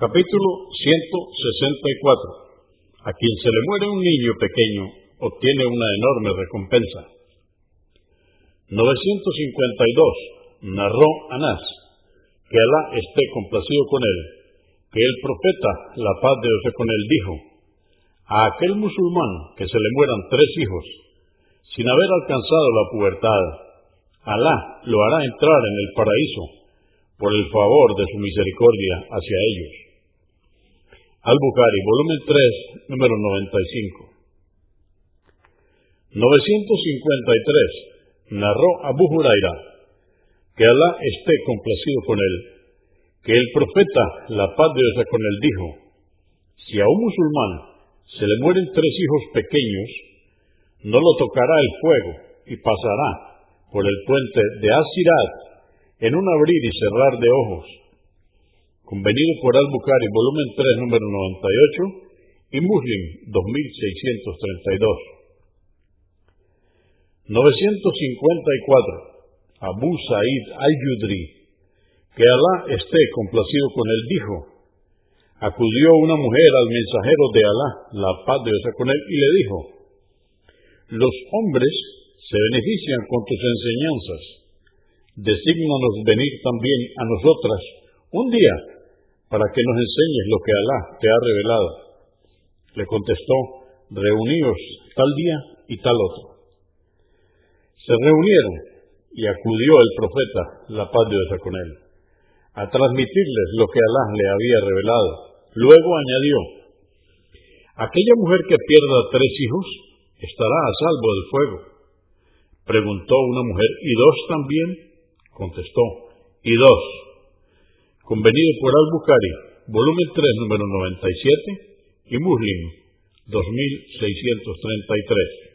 Capítulo 164. A quien se le muere un niño pequeño obtiene una enorme recompensa. 952. Narró Anás, que Alá esté complacido con él, que el profeta, la paz de Dios con él, dijo, a aquel musulmán que se le mueran tres hijos, sin haber alcanzado la pubertad, Alá lo hará entrar en el paraíso por el favor de su misericordia hacia ellos. Al-Bukhari, volumen 3, número 95. 953. Narró Abu Huraira, que Alá esté complacido con él, que el profeta, la paz de Dios con él, dijo, si a un musulmán se le mueren tres hijos pequeños, no lo tocará el fuego y pasará por el puente de Asirat en un abrir y cerrar de ojos. Convenido por Al-Bukhari, volumen 3, número 98, y Muslim, 2632. 954. Abu Sa'id al-Yudri, que Alá esté complacido con él, dijo, acudió una mujer al mensajero de Alá, la paz de Dios con él, y le dijo, los hombres se benefician con tus enseñanzas, desígnanos venir también a nosotras un día para que nos enseñes lo que Alá te ha revelado. Le contestó, reuníos tal día y tal otro. Se reunieron y acudió el profeta, la paz de Dios con él, a transmitirles lo que Alá le había revelado. Luego añadió, aquella mujer que pierda tres hijos estará a salvo del fuego. Preguntó una mujer, ¿y dos también? Contestó, y dos. Convenido por Al-Bukhari, volumen 3, número 97, y Muslim, 2633.